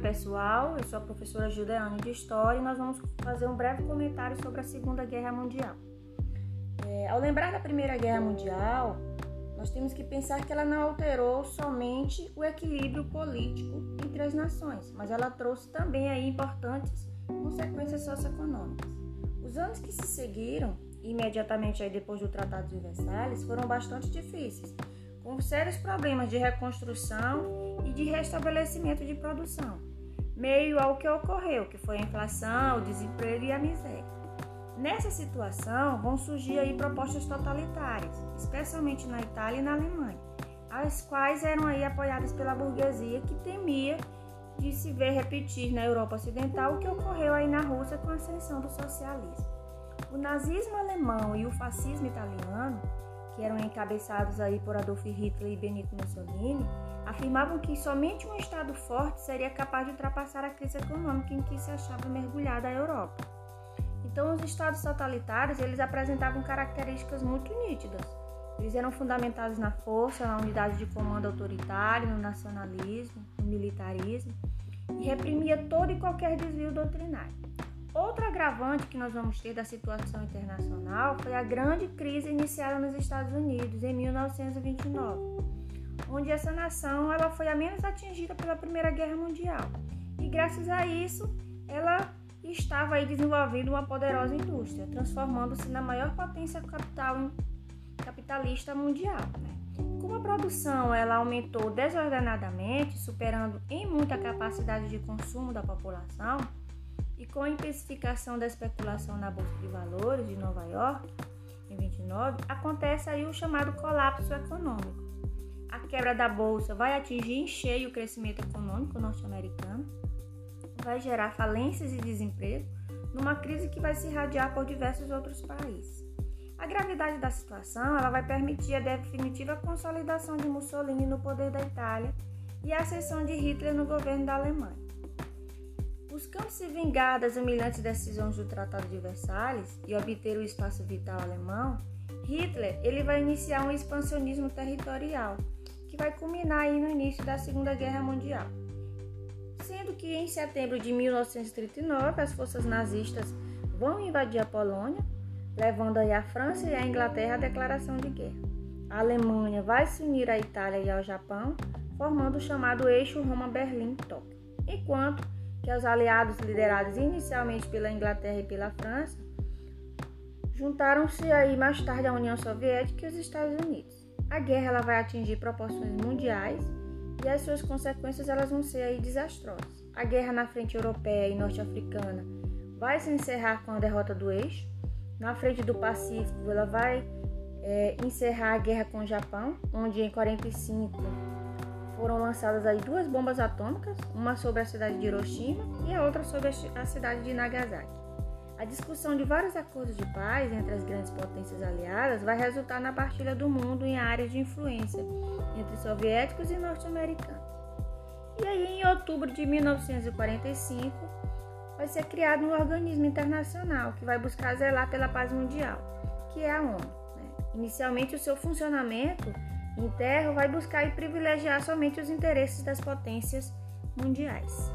pessoal, eu sou a professora Juliane de História e nós vamos fazer um breve comentário sobre a Segunda Guerra Mundial. É, ao lembrar da Primeira Guerra Mundial, nós temos que pensar que ela não alterou somente o equilíbrio político entre as nações, mas ela trouxe também aí importantes consequências socioeconômicas. Os anos que se seguiram, imediatamente aí depois do Tratado de Versalhes, foram bastante difíceis, com sérios problemas de reconstrução e de restabelecimento de produção, meio ao que ocorreu, que foi a inflação, o desemprego e a miséria. Nessa situação, vão surgir aí propostas totalitárias, especialmente na Itália e na Alemanha, as quais eram aí apoiadas pela burguesia que temia de se ver repetir na Europa Ocidental o que ocorreu aí na Rússia com a ascensão do socialismo. O nazismo alemão e o fascismo italiano, que eram encabeçados aí por Adolf Hitler e Benito Mussolini, afirmavam que somente um Estado forte seria capaz de ultrapassar a crise econômica em que se achava mergulhada a Europa. Então, os estados totalitários eles apresentavam características muito nítidas. Eles eram fundamentados na força, na unidade de comando autoritário, no nacionalismo, no militarismo e reprimia todo e qualquer desvio doutrinário. Outro agravante que nós vamos ter da situação internacional foi a grande crise iniciada nos Estados Unidos em 1929, onde essa nação ela foi a menos atingida pela Primeira Guerra Mundial. E graças a isso, ela estava aí desenvolvendo uma poderosa indústria, transformando-se na maior potência capital, capitalista mundial. Né? Como a produção ela aumentou desordenadamente, superando em muito a capacidade de consumo da população, e com a intensificação da especulação na bolsa de valores de Nova York, em 29, acontece aí o chamado colapso econômico. A quebra da bolsa vai atingir em cheio o crescimento econômico norte-americano vai gerar falências e desemprego numa crise que vai se irradiar por diversos outros países. A gravidade da situação ela vai permitir a definitiva consolidação de Mussolini no poder da Itália e a ascensão de Hitler no governo da Alemanha. Buscando se vingar das humilhantes decisões do Tratado de Versalhes e obter o espaço vital alemão, Hitler ele vai iniciar um expansionismo territorial que vai culminar aí no início da Segunda Guerra Mundial sendo que em setembro de 1939 as forças nazistas vão invadir a Polônia, levando aí a França e a Inglaterra à declaração de guerra. A Alemanha vai se unir à Itália e ao Japão, formando o chamado eixo Roma-Berlim-Tóquio, enquanto que os aliados liderados inicialmente pela Inglaterra e pela França juntaram-se aí mais tarde à União Soviética e os Estados Unidos. A guerra ela vai atingir proporções mundiais e as suas consequências elas vão ser aí desastrosas. A guerra na frente europeia e norte-africana vai se encerrar com a derrota do eixo. Na frente do Pacífico, ela vai é, encerrar a guerra com o Japão, onde em 45 foram lançadas aí duas bombas atômicas, uma sobre a cidade de Hiroshima e a outra sobre a cidade de Nagasaki. A discussão de vários acordos de paz entre as grandes potências aliadas vai resultar na partilha do mundo em áreas de influência entre soviéticos e norte-americanos. E aí, em outubro de 1945, vai ser criado um organismo internacional que vai buscar zelar pela paz mundial, que é a ONU. Né? Inicialmente, o seu funcionamento interno vai buscar e privilegiar somente os interesses das potências mundiais.